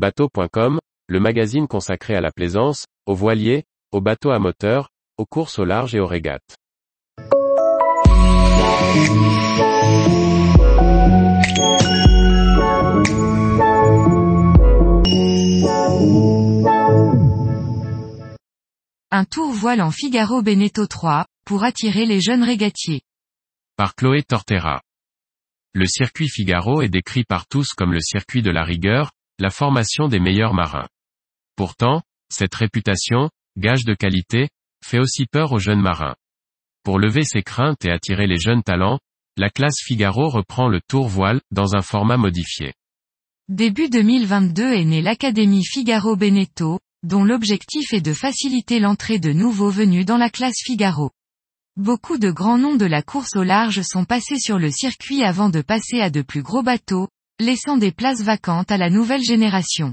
Bateau.com, le magazine consacré à la plaisance, aux voiliers, aux bateaux à moteur, aux courses au large et aux régates. Un tour voile en Figaro Beneteau 3, pour attirer les jeunes régatiers. Par Chloé Tortera. Le circuit Figaro est décrit par tous comme le circuit de la rigueur, la formation des meilleurs marins. Pourtant, cette réputation, gage de qualité, fait aussi peur aux jeunes marins. Pour lever ses craintes et attirer les jeunes talents, la classe Figaro reprend le tour voile, dans un format modifié. Début 2022 est née l'Académie Figaro Beneteau, dont l'objectif est de faciliter l'entrée de nouveaux venus dans la classe Figaro. Beaucoup de grands noms de la course au large sont passés sur le circuit avant de passer à de plus gros bateaux, laissant des places vacantes à la nouvelle génération.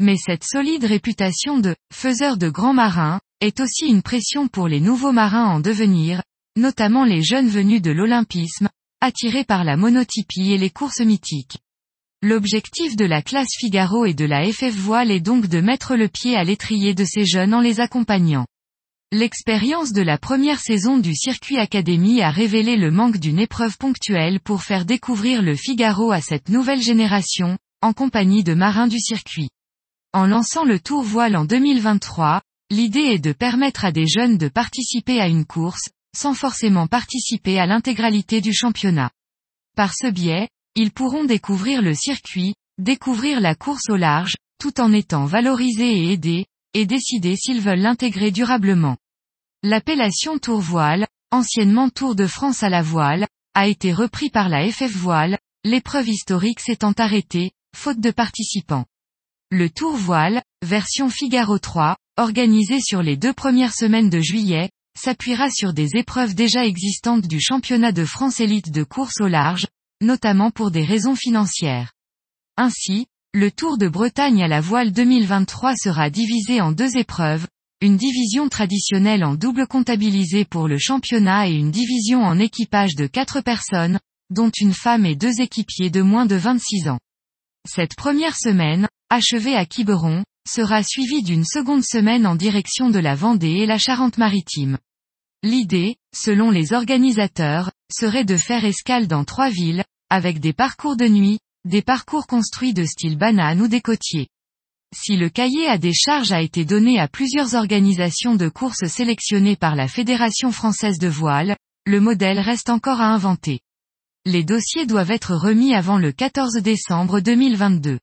Mais cette solide réputation de faiseur de grands marins est aussi une pression pour les nouveaux marins en devenir, notamment les jeunes venus de l'olympisme, attirés par la monotypie et les courses mythiques. L'objectif de la classe Figaro et de la FF Voile est donc de mettre le pied à l'étrier de ces jeunes en les accompagnant. L'expérience de la première saison du circuit Académie a révélé le manque d'une épreuve ponctuelle pour faire découvrir le Figaro à cette nouvelle génération, en compagnie de marins du circuit. En lançant le Tour Voile en 2023, l'idée est de permettre à des jeunes de participer à une course, sans forcément participer à l'intégralité du championnat. Par ce biais, ils pourront découvrir le circuit, découvrir la course au large, tout en étant valorisés et aidés, et décider s'ils veulent l'intégrer durablement. L'appellation Tour Voile, anciennement Tour de France à la voile, a été repris par la FF Voile, l'épreuve historique s'étant arrêtée, faute de participants. Le Tour Voile, version Figaro 3, organisé sur les deux premières semaines de juillet, s'appuiera sur des épreuves déjà existantes du championnat de France élite de course au large, notamment pour des raisons financières. Ainsi, le Tour de Bretagne à la voile 2023 sera divisé en deux épreuves, une division traditionnelle en double comptabilisée pour le championnat et une division en équipage de quatre personnes, dont une femme et deux équipiers de moins de 26 ans. Cette première semaine, achevée à Quiberon, sera suivie d'une seconde semaine en direction de la Vendée et la Charente-Maritime. L'idée, selon les organisateurs, serait de faire escale dans trois villes, avec des parcours de nuit, des parcours construits de style banane ou des côtiers. Si le cahier à des charges a été donné à plusieurs organisations de courses sélectionnées par la Fédération française de voile, le modèle reste encore à inventer. Les dossiers doivent être remis avant le 14 décembre 2022.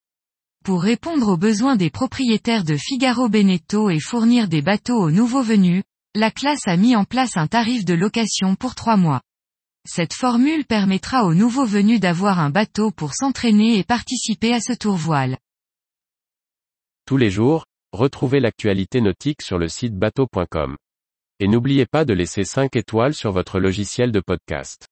Pour répondre aux besoins des propriétaires de Figaro Beneteau et fournir des bateaux aux nouveaux venus, la classe a mis en place un tarif de location pour trois mois. Cette formule permettra aux nouveaux venus d'avoir un bateau pour s'entraîner et participer à ce tour voile. Tous les jours, retrouvez l'actualité nautique sur le site bateau.com. Et n'oubliez pas de laisser 5 étoiles sur votre logiciel de podcast.